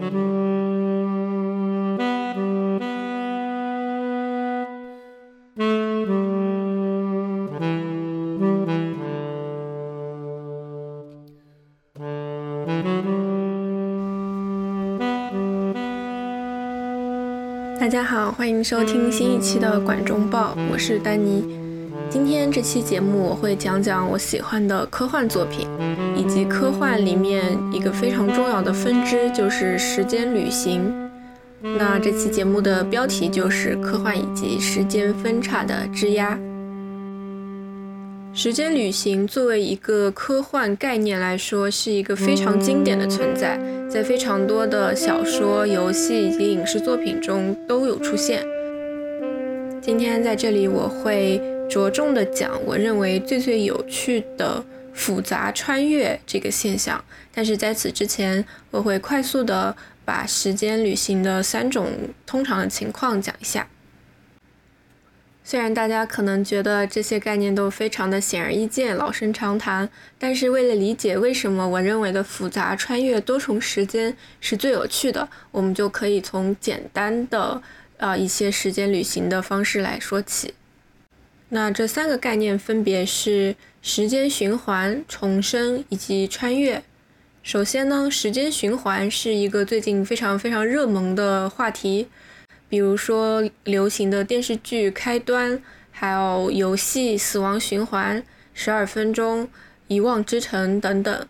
大家好，欢迎收听新一期的《管中报》，我是丹尼。今天这期节目我会讲讲我喜欢的科幻作品，以及科幻里面一个非常重要的分支，就是时间旅行。那这期节目的标题就是科幻以及时间分叉的枝丫。时间旅行作为一个科幻概念来说，是一个非常经典的存在。在非常多的小说、游戏以及影视作品中都有出现。今天在这里，我会着重的讲我认为最最有趣的复杂穿越这个现象。但是在此之前，我会快速的把时间旅行的三种通常的情况讲一下。虽然大家可能觉得这些概念都非常的显而易见、老生常谈，但是为了理解为什么我认为的复杂穿越多重时间是最有趣的，我们就可以从简单的呃一些时间旅行的方式来说起。那这三个概念分别是时间循环、重生以及穿越。首先呢，时间循环是一个最近非常非常热门的话题。比如说流行的电视剧《开端》，还有游戏《死亡循环》、十二分钟、遗忘之城等等。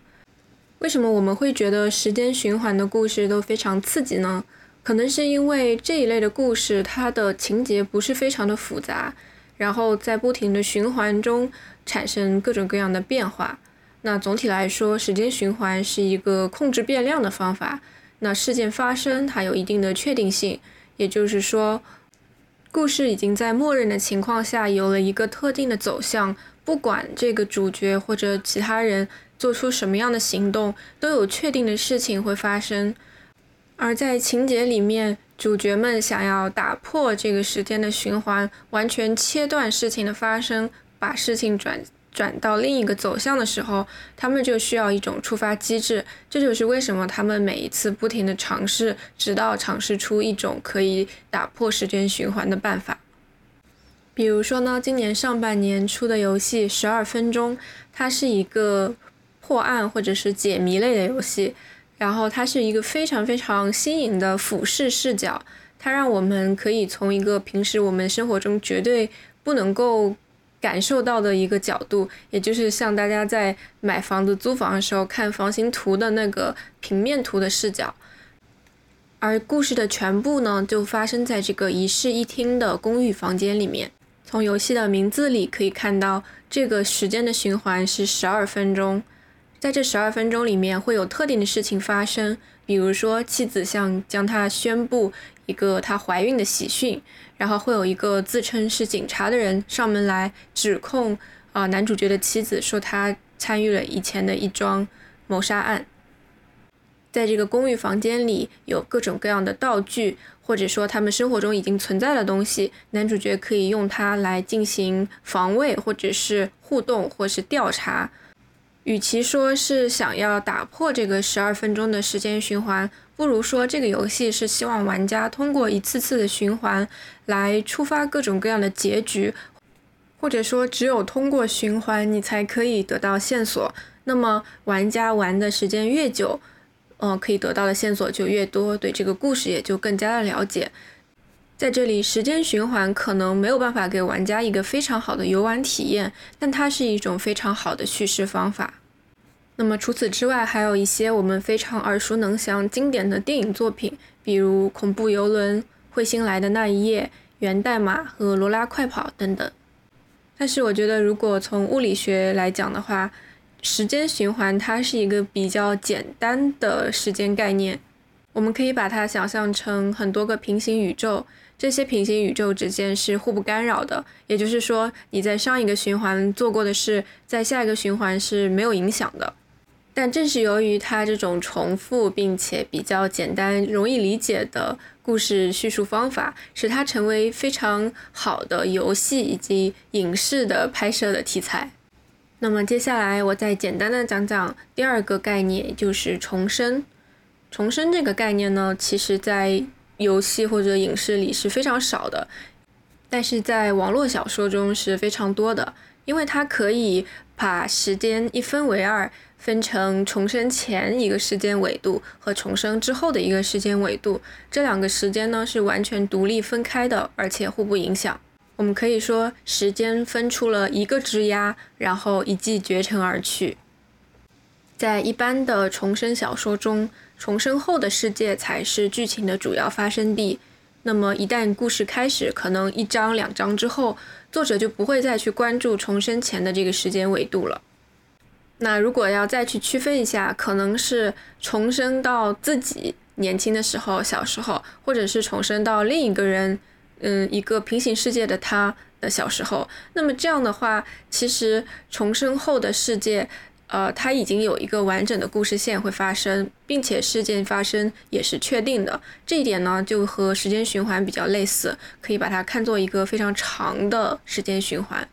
为什么我们会觉得时间循环的故事都非常刺激呢？可能是因为这一类的故事，它的情节不是非常的复杂，然后在不停的循环中产生各种各样的变化。那总体来说，时间循环是一个控制变量的方法。那事件发生，它有一定的确定性。也就是说，故事已经在默认的情况下有了一个特定的走向，不管这个主角或者其他人做出什么样的行动，都有确定的事情会发生。而在情节里面，主角们想要打破这个时间的循环，完全切断事情的发生，把事情转。转到另一个走向的时候，他们就需要一种触发机制。这就是为什么他们每一次不停的尝试，直到尝试出一种可以打破时间循环的办法。比如说呢，今年上半年出的游戏《十二分钟》，它是一个破案或者是解谜类的游戏，然后它是一个非常非常新颖的俯视视角，它让我们可以从一个平时我们生活中绝对不能够。感受到的一个角度，也就是像大家在买房子、租房的时候看房型图的那个平面图的视角，而故事的全部呢，就发生在这个一室一厅的公寓房间里面。从游戏的名字里可以看到，这个时间的循环是十二分钟，在这十二分钟里面会有特定的事情发生，比如说妻子向将他宣布一个她怀孕的喜讯。然后会有一个自称是警察的人上门来指控啊男主角的妻子，说他参与了以前的一桩谋杀案。在这个公寓房间里有各种各样的道具，或者说他们生活中已经存在的东西，男主角可以用它来进行防卫，或者是互动，或是调查。与其说是想要打破这个十二分钟的时间循环，不如说这个游戏是希望玩家通过一次次的循环来触发各种各样的结局，或者说只有通过循环你才可以得到线索。那么玩家玩的时间越久，呃，可以得到的线索就越多，对这个故事也就更加的了解。在这里，时间循环可能没有办法给玩家一个非常好的游玩体验，但它是一种非常好的叙事方法。那么除此之外，还有一些我们非常耳熟能详、经典的电影作品，比如《恐怖游轮》《彗星来的那一夜》《源代码》和《罗拉快跑》等等。但是我觉得，如果从物理学来讲的话，时间循环它是一个比较简单的时间概念。我们可以把它想象成很多个平行宇宙，这些平行宇宙之间是互不干扰的。也就是说，你在上一个循环做过的事，在下一个循环是没有影响的。但正是由于它这种重复并且比较简单、容易理解的故事叙述方法，使它成为非常好的游戏以及影视的拍摄的题材。那么接下来我再简单的讲讲第二个概念，就是重生。重生这个概念呢，其实在游戏或者影视里是非常少的，但是在网络小说中是非常多的，因为它可以把时间一分为二，分成重生前一个时间维度和重生之后的一个时间维度，这两个时间呢是完全独立分开的，而且互不影响。我们可以说，时间分出了一个枝丫，然后一骑绝尘而去。在一般的重生小说中，重生后的世界才是剧情的主要发生地。那么，一旦故事开始，可能一章两章之后，作者就不会再去关注重生前的这个时间维度了。那如果要再去区分一下，可能是重生到自己年轻的时候、小时候，或者是重生到另一个人。嗯，一个平行世界的他的小时候，那么这样的话，其实重生后的世界，呃，它已经有一个完整的故事线会发生，并且事件发生也是确定的。这一点呢，就和时间循环比较类似，可以把它看作一个非常长的时间循环。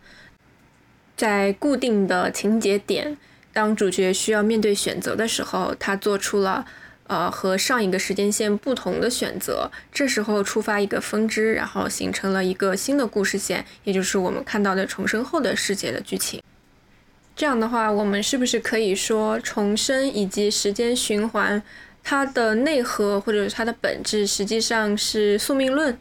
在固定的情节点，当主角需要面对选择的时候，他做出了。呃，和上一个时间线不同的选择，这时候触发一个分支，然后形成了一个新的故事线，也就是我们看到的重生后的世界的剧情。这样的话，我们是不是可以说，重生以及时间循环，它的内核或者它的本质实际上是宿命论？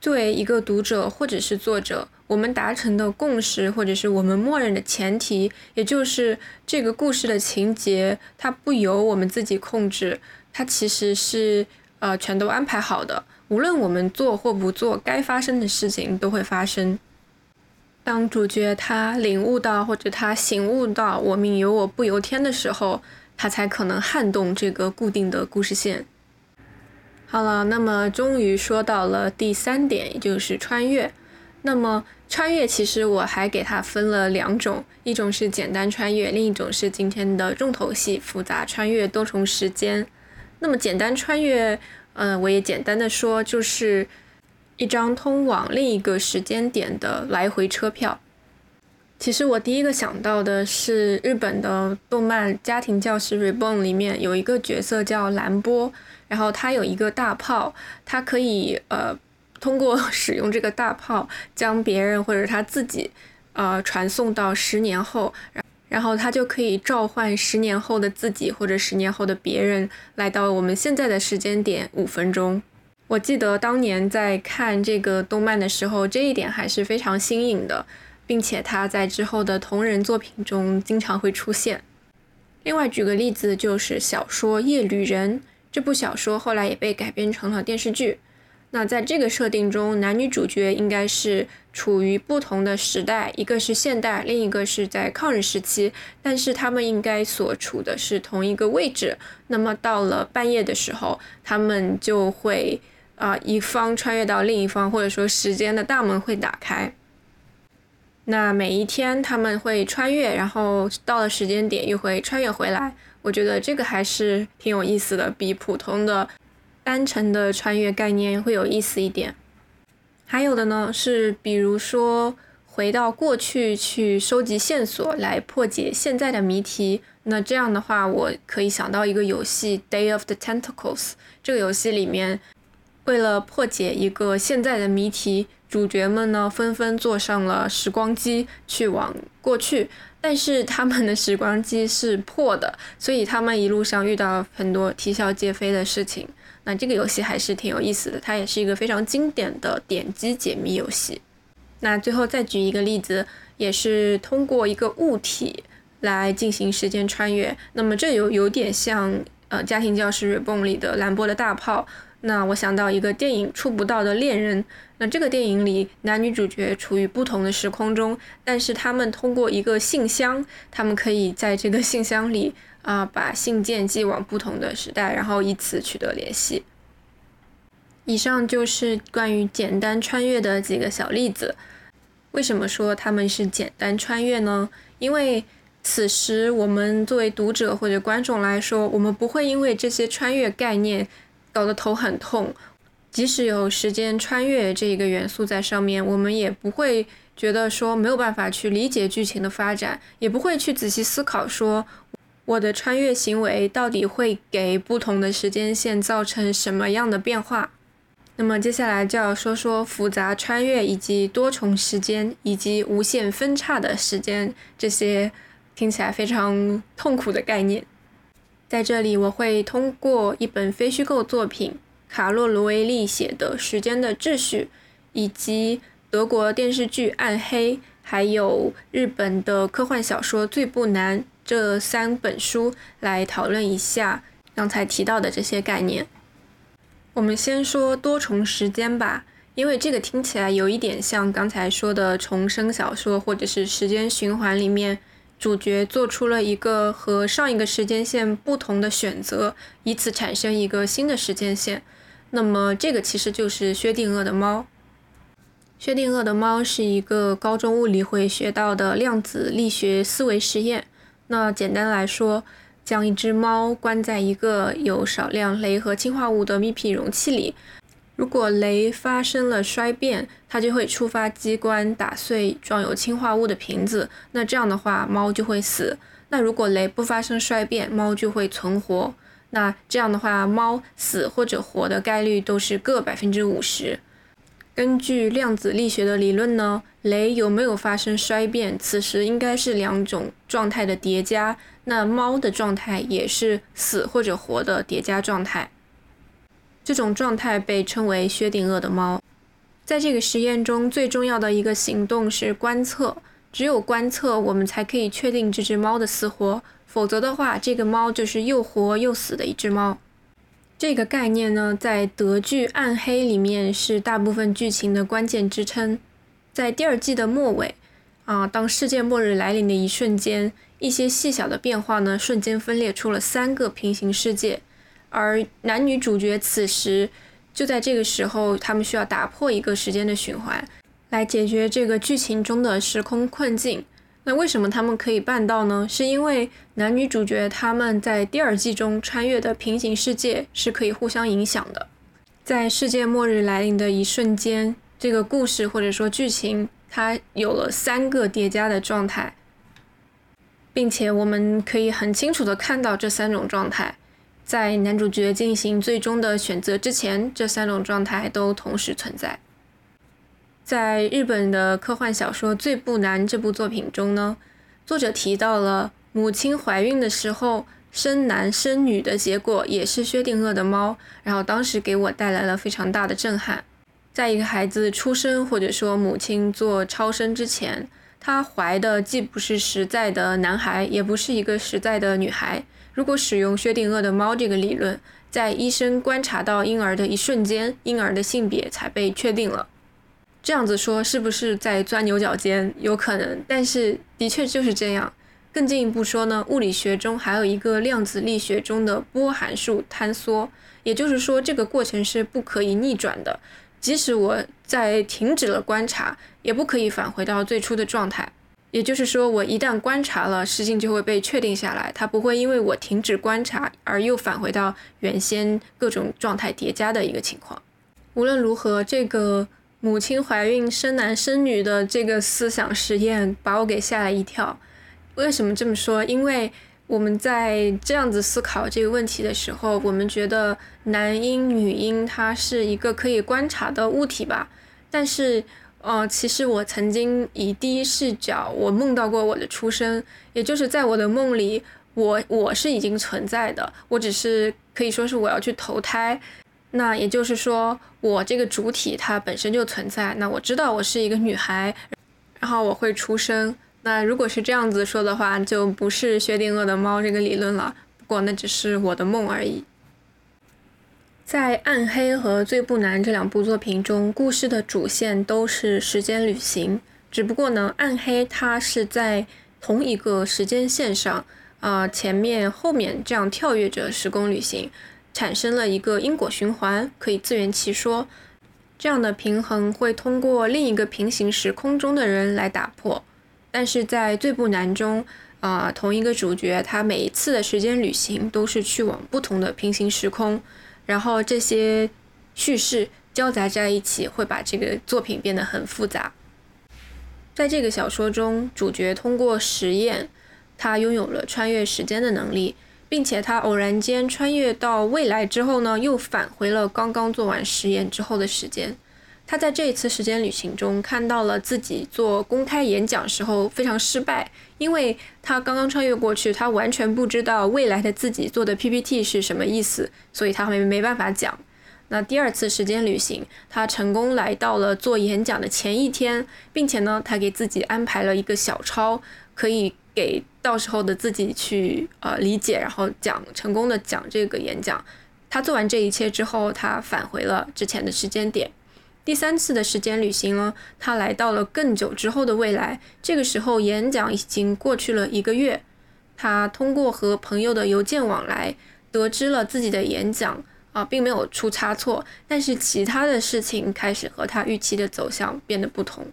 作为一个读者或者是作者。我们达成的共识，或者是我们默认的前提，也就是这个故事的情节，它不由我们自己控制，它其实是呃全都安排好的。无论我们做或不做，该发生的事情都会发生。当主角他领悟到或者他醒悟到我命由我不由天的时候，他才可能撼动这个固定的故事线。好了，那么终于说到了第三点，也就是穿越。那么穿越其实我还给它分了两种，一种是简单穿越，另一种是今天的重头戏——复杂穿越多重时间。那么简单穿越，嗯，我也简单的说，就是一张通往另一个时间点的来回车票。其实我第一个想到的是日本的动漫《家庭教师 Reborn》里面有一个角色叫兰波，然后他有一个大炮，他可以呃。通过使用这个大炮，将别人或者他自己，呃，传送到十年后，然后他就可以召唤十年后的自己或者十年后的别人来到我们现在的时间点五分钟。我记得当年在看这个动漫的时候，这一点还是非常新颖的，并且他在之后的同人作品中经常会出现。另外举个例子，就是小说《夜旅人》这部小说后来也被改编成了电视剧。那在这个设定中，男女主角应该是处于不同的时代，一个是现代，另一个是在抗日时期，但是他们应该所处的是同一个位置。那么到了半夜的时候，他们就会啊一方穿越到另一方，或者说时间的大门会打开。那每一天他们会穿越，然后到了时间点又会穿越回来。我觉得这个还是挺有意思的，比普通的。单程的穿越概念会有意思一点，还有的呢是，比如说回到过去去收集线索来破解现在的谜题。那这样的话，我可以想到一个游戏《Day of the Tentacles》。这个游戏里面，为了破解一个现在的谜题，主角们呢纷纷坐上了时光机去往过去，但是他们的时光机是破的，所以他们一路上遇到很多啼笑皆非的事情。那这个游戏还是挺有意思的，它也是一个非常经典的点击解谜游戏。那最后再举一个例子，也是通过一个物体来进行时间穿越。那么这有有点像呃《家庭教师 r e b o n》里的兰波的大炮。那我想到一个电影《触不到的恋人》。那这个电影里男女主角处于不同的时空中，但是他们通过一个信箱，他们可以在这个信箱里。啊，把信件寄往不同的时代，然后以此取得联系。以上就是关于简单穿越的几个小例子。为什么说他们是简单穿越呢？因为此时我们作为读者或者观众来说，我们不会因为这些穿越概念搞得头很痛。即使有时间穿越这一个元素在上面，我们也不会觉得说没有办法去理解剧情的发展，也不会去仔细思考说。我的穿越行为到底会给不同的时间线造成什么样的变化？那么接下来就要说说复杂穿越以及多重时间以及无限分叉的时间这些听起来非常痛苦的概念。在这里，我会通过一本非虚构作品卡洛·罗维利写的《时间的秩序》，以及德国电视剧《暗黑》，还有日本的科幻小说《最不难》。这三本书来讨论一下刚才提到的这些概念。我们先说多重时间吧，因为这个听起来有一点像刚才说的重生小说或者是时间循环里面，主角做出了一个和上一个时间线不同的选择，以此产生一个新的时间线。那么这个其实就是薛定谔的猫。薛定谔的猫是一个高中物理会学到的量子力学思维实验。那简单来说，将一只猫关在一个有少量镭和氢化物的密闭容器里，如果镭发生了衰变，它就会触发机关打碎装有氢化物的瓶子。那这样的话，猫就会死。那如果镭不发生衰变，猫就会存活。那这样的话，猫死或者活的概率都是各百分之五十。根据量子力学的理论呢，镭有没有发生衰变，此时应该是两种状态的叠加。那猫的状态也是死或者活的叠加状态，这种状态被称为薛定谔的猫。在这个实验中，最重要的一个行动是观测，只有观测我们才可以确定这只猫的死活，否则的话，这个猫就是又活又死的一只猫。这个概念呢，在德剧《暗黑》里面是大部分剧情的关键支撑。在第二季的末尾，啊，当世界末日来临的一瞬间，一些细小的变化呢，瞬间分裂出了三个平行世界，而男女主角此时就在这个时候，他们需要打破一个时间的循环，来解决这个剧情中的时空困境。那为什么他们可以办到呢？是因为男女主角他们在第二季中穿越的平行世界是可以互相影响的。在世界末日来临的一瞬间，这个故事或者说剧情它有了三个叠加的状态，并且我们可以很清楚的看到这三种状态，在男主角进行最终的选择之前，这三种状态都同时存在。在日本的科幻小说《最不难》这部作品中呢，作者提到了母亲怀孕的时候生男生女的结果也是薛定谔的猫，然后当时给我带来了非常大的震撼。在一个孩子出生或者说母亲做超生之前，她怀的既不是实在的男孩，也不是一个实在的女孩。如果使用薛定谔的猫这个理论，在医生观察到婴儿的一瞬间，婴儿的性别才被确定了。这样子说是不是在钻牛角尖？有可能，但是的确就是这样。更进一步说呢，物理学中还有一个量子力学中的波函数坍缩，也就是说这个过程是不可以逆转的。即使我在停止了观察，也不可以返回到最初的状态。也就是说，我一旦观察了，事情就会被确定下来，它不会因为我停止观察而又返回到原先各种状态叠加的一个情况。无论如何，这个。母亲怀孕生男生女的这个思想实验把我给吓了一跳。为什么这么说？因为我们在这样子思考这个问题的时候，我们觉得男婴女婴它是一个可以观察的物体吧。但是，呃，其实我曾经以第一视角，我梦到过我的出生，也就是在我的梦里，我我是已经存在的，我只是可以说是我要去投胎。那也就是说，我这个主体它本身就存在。那我知道我是一个女孩，然后我会出生。那如果是这样子说的话，就不是薛定谔的猫这个理论了。不过那只是我的梦而已。在《暗黑》和《最不难》这两部作品中，故事的主线都是时间旅行。只不过呢，《暗黑》它是在同一个时间线上，啊，前面后面这样跳跃着时空旅行。产生了一个因果循环，可以自圆其说。这样的平衡会通过另一个平行时空中的人来打破。但是在最不难中，啊，同一个主角他每一次的时间旅行都是去往不同的平行时空，然后这些叙事交杂在一起，会把这个作品变得很复杂。在这个小说中，主角通过实验。他拥有了穿越时间的能力，并且他偶然间穿越到未来之后呢，又返回了刚刚做完实验之后的时间。他在这一次时间旅行中看到了自己做公开演讲时候非常失败，因为他刚刚穿越过去，他完全不知道未来的自己做的 PPT 是什么意思，所以他没没办法讲。那第二次时间旅行，他成功来到了做演讲的前一天，并且呢，他给自己安排了一个小抄，可以给到时候的自己去呃理解，然后讲成功的讲这个演讲。他做完这一切之后，他返回了之前的时间点。第三次的时间旅行呢，他来到了更久之后的未来。这个时候，演讲已经过去了一个月。他通过和朋友的邮件往来，得知了自己的演讲啊，并没有出差错。但是其他的事情开始和他预期的走向变得不同。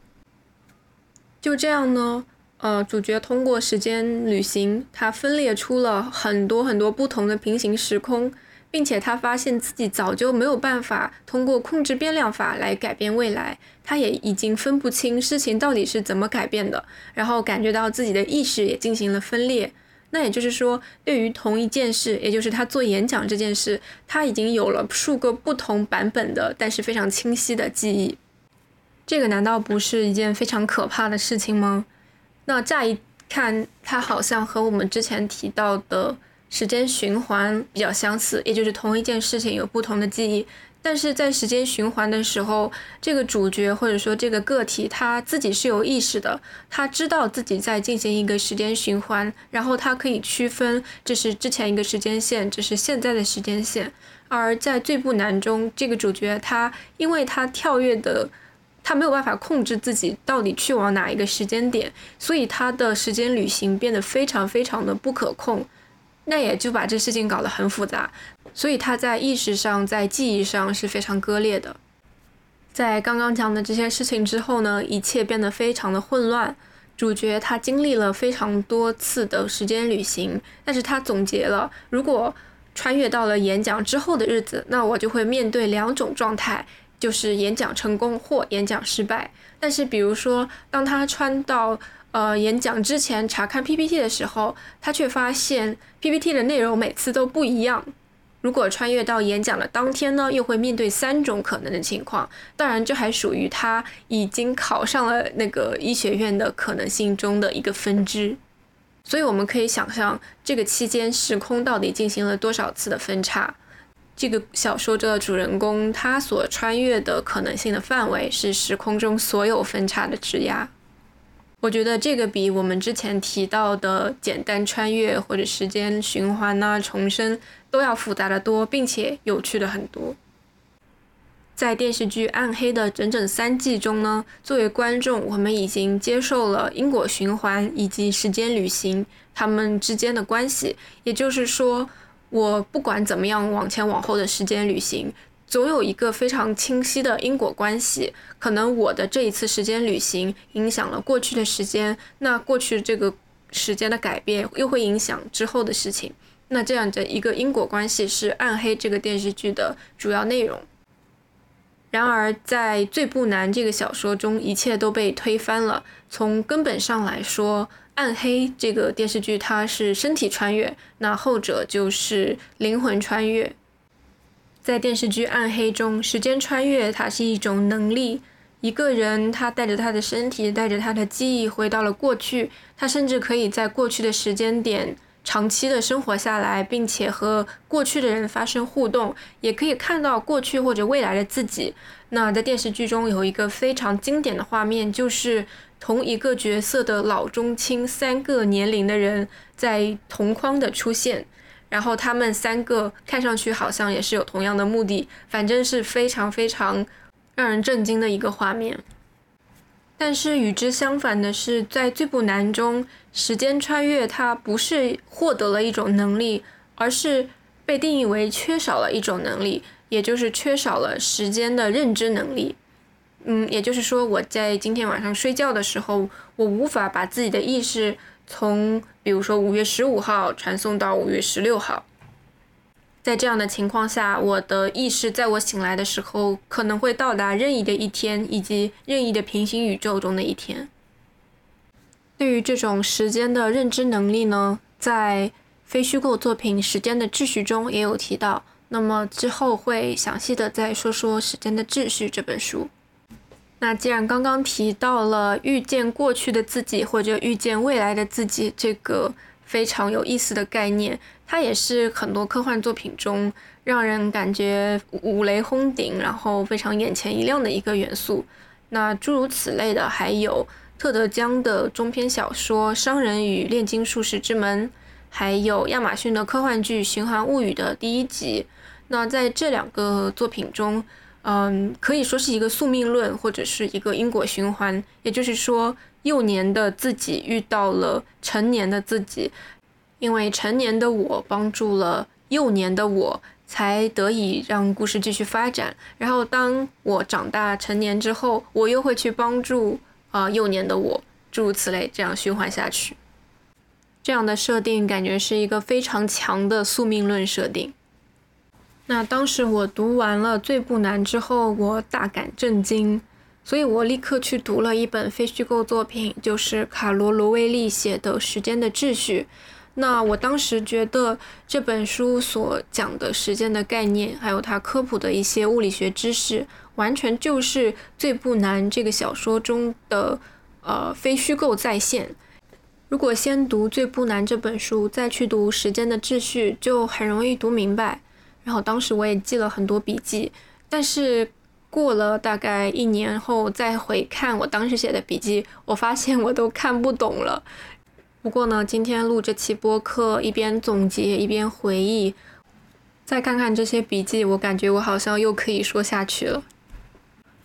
就这样呢，呃，主角通过时间旅行，他分裂出了很多很多不同的平行时空。并且他发现自己早就没有办法通过控制变量法来改变未来，他也已经分不清事情到底是怎么改变的，然后感觉到自己的意识也进行了分裂。那也就是说，对于同一件事，也就是他做演讲这件事，他已经有了数个不同版本的，但是非常清晰的记忆。这个难道不是一件非常可怕的事情吗？那乍一看，它好像和我们之前提到的。时间循环比较相似，也就是同一件事情有不同的记忆，但是在时间循环的时候，这个主角或者说这个个体他自己是有意识的，他知道自己在进行一个时间循环，然后他可以区分这是之前一个时间线，这是现在的时间线。而在最不难中，这个主角他因为他跳跃的，他没有办法控制自己到底去往哪一个时间点，所以他的时间旅行变得非常非常的不可控。那也就把这事情搞得很复杂，所以他在意识上、在记忆上是非常割裂的。在刚刚讲的这些事情之后呢，一切变得非常的混乱。主角他经历了非常多次的时间旅行，但是他总结了，如果穿越到了演讲之后的日子，那我就会面对两种状态，就是演讲成功或演讲失败。但是比如说，当他穿到呃，演讲之前查看 PPT 的时候，他却发现 PPT 的内容每次都不一样。如果穿越到演讲的当天呢，又会面对三种可能的情况。当然，这还属于他已经考上了那个医学院的可能性中的一个分支。所以，我们可以想象这个期间时空到底进行了多少次的分叉。这个小说的主人公他所穿越的可能性的范围是时空中所有分叉的质押。我觉得这个比我们之前提到的简单穿越或者时间循环呐、重生都要复杂的多，并且有趣的很多。在电视剧《暗黑》的整整三季中呢，作为观众，我们已经接受了因果循环以及时间旅行它们之间的关系。也就是说，我不管怎么样往前往后的时间旅行。总有一个非常清晰的因果关系，可能我的这一次时间旅行影响了过去的时间，那过去这个时间的改变又会影响之后的事情，那这样的一个因果关系是《暗黑》这个电视剧的主要内容。然而，在《最不难》这个小说中，一切都被推翻了。从根本上来说，《暗黑》这个电视剧它是身体穿越，那后者就是灵魂穿越。在电视剧《暗黑》中，时间穿越它是一种能力。一个人他带着他的身体，带着他的记忆回到了过去，他甚至可以在过去的时间点长期的生活下来，并且和过去的人发生互动，也可以看到过去或者未来的自己。那在电视剧中有一个非常经典的画面，就是同一个角色的老中青三个年龄的人在同框的出现。然后他们三个看上去好像也是有同样的目的，反正是非常非常让人震惊的一个画面。但是与之相反的是，在最不难中，时间穿越它不是获得了一种能力，而是被定义为缺少了一种能力，也就是缺少了时间的认知能力。嗯，也就是说，我在今天晚上睡觉的时候，我无法把自己的意识。从比如说五月十五号传送到五月十六号，在这样的情况下，我的意识在我醒来的时候可能会到达任意的一天以及任意的平行宇宙中的一天。对于这种时间的认知能力呢，在非虚构作品《时间的秩序》中也有提到。那么之后会详细的再说说《时间的秩序》这本书。那既然刚刚提到了遇见过去的自己或者遇见未来的自己这个非常有意思的概念，它也是很多科幻作品中让人感觉五雷轰顶，然后非常眼前一亮的一个元素。那诸如此类的还有特德·江的中篇小说《商人与炼金术士之门》，还有亚马逊的科幻剧《循环物语》的第一集。那在这两个作品中，嗯，可以说是一个宿命论，或者是一个因果循环。也就是说，幼年的自己遇到了成年的自己，因为成年的我帮助了幼年的我，才得以让故事继续发展。然后，当我长大成年之后，我又会去帮助啊幼年的我，诸如此类，这样循环下去。这样的设定感觉是一个非常强的宿命论设定。那当时我读完了《最不难》之后，我大感震惊，所以我立刻去读了一本非虚构作品，就是卡罗·罗威利写的《时间的秩序》。那我当时觉得这本书所讲的时间的概念，还有它科普的一些物理学知识，完全就是《最不难》这个小说中的呃非虚构再现。如果先读《最不难》这本书，再去读《时间的秩序》，就很容易读明白。然后当时我也记了很多笔记，但是过了大概一年后再回看我当时写的笔记，我发现我都看不懂了。不过呢，今天录这期播客，一边总结一边回忆，再看看这些笔记，我感觉我好像又可以说下去了。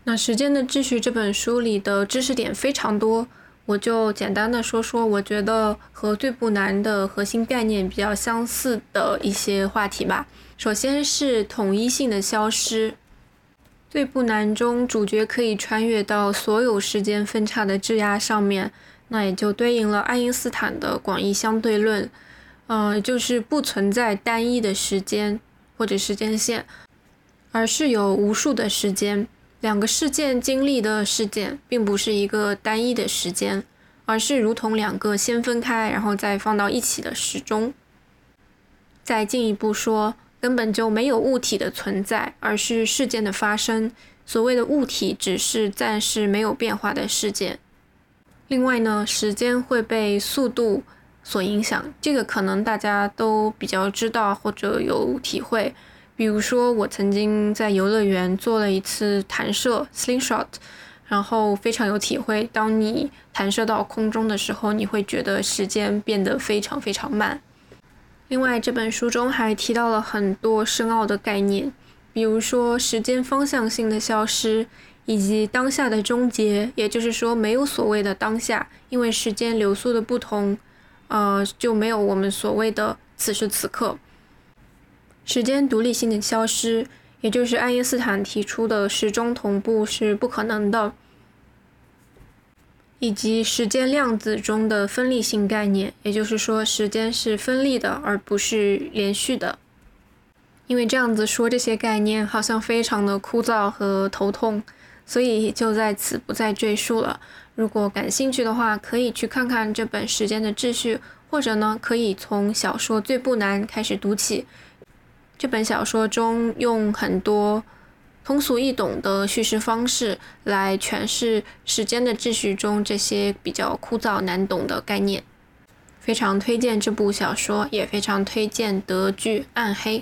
那《时间的秩序》这本书里的知识点非常多，我就简单的说说我觉得和最不难的核心概念比较相似的一些话题吧。首先是统一性的消失。最不难中，主角可以穿越到所有时间分叉的质押上面，那也就对应了爱因斯坦的广义相对论，呃，就是不存在单一的时间或者时间线，而是有无数的时间。两个事件经历的事件，并不是一个单一的时间，而是如同两个先分开，然后再放到一起的时钟。再进一步说。根本就没有物体的存在，而是事件的发生。所谓的物体，只是暂时没有变化的事件。另外呢，时间会被速度所影响，这个可能大家都比较知道或者有体会。比如说，我曾经在游乐园做了一次弹射 （slingshot），然后非常有体会。当你弹射到空中的时候，你会觉得时间变得非常非常慢。另外，这本书中还提到了很多深奥的概念，比如说时间方向性的消失，以及当下的终结。也就是说，没有所谓的当下，因为时间流速的不同，呃，就没有我们所谓的此时此刻。时间独立性的消失，也就是爱因斯坦提出的时钟同步是不可能的。以及时间量子中的分立性概念，也就是说，时间是分立的，而不是连续的。因为这样子说这些概念好像非常的枯燥和头痛，所以就在此不再赘述了。如果感兴趣的话，可以去看看这本《时间的秩序》，或者呢，可以从小说《最不难》开始读起。这本小说中用很多。通俗易懂的叙事方式来诠释时间的秩序中这些比较枯燥难懂的概念，非常推荐这部小说，也非常推荐德剧《暗黑》。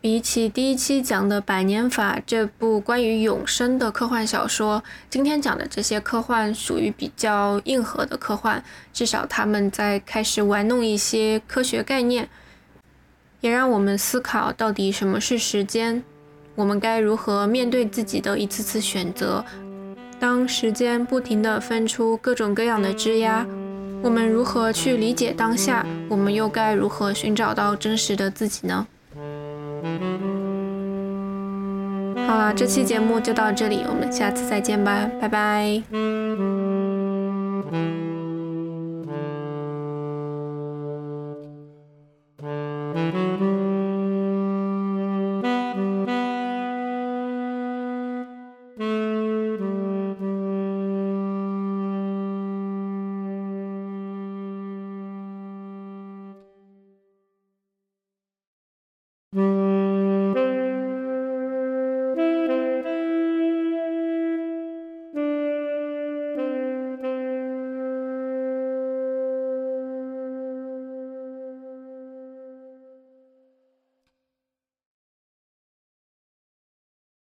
比起第一期讲的《百年法》这部关于永生的科幻小说，今天讲的这些科幻属于比较硬核的科幻，至少他们在开始玩弄一些科学概念，也让我们思考到底什么是时间。我们该如何面对自己的一次次选择？当时间不停地分出各种各样的枝桠，我们如何去理解当下？我们又该如何寻找到真实的自己呢？好了，这期节目就到这里，我们下次再见吧，拜拜。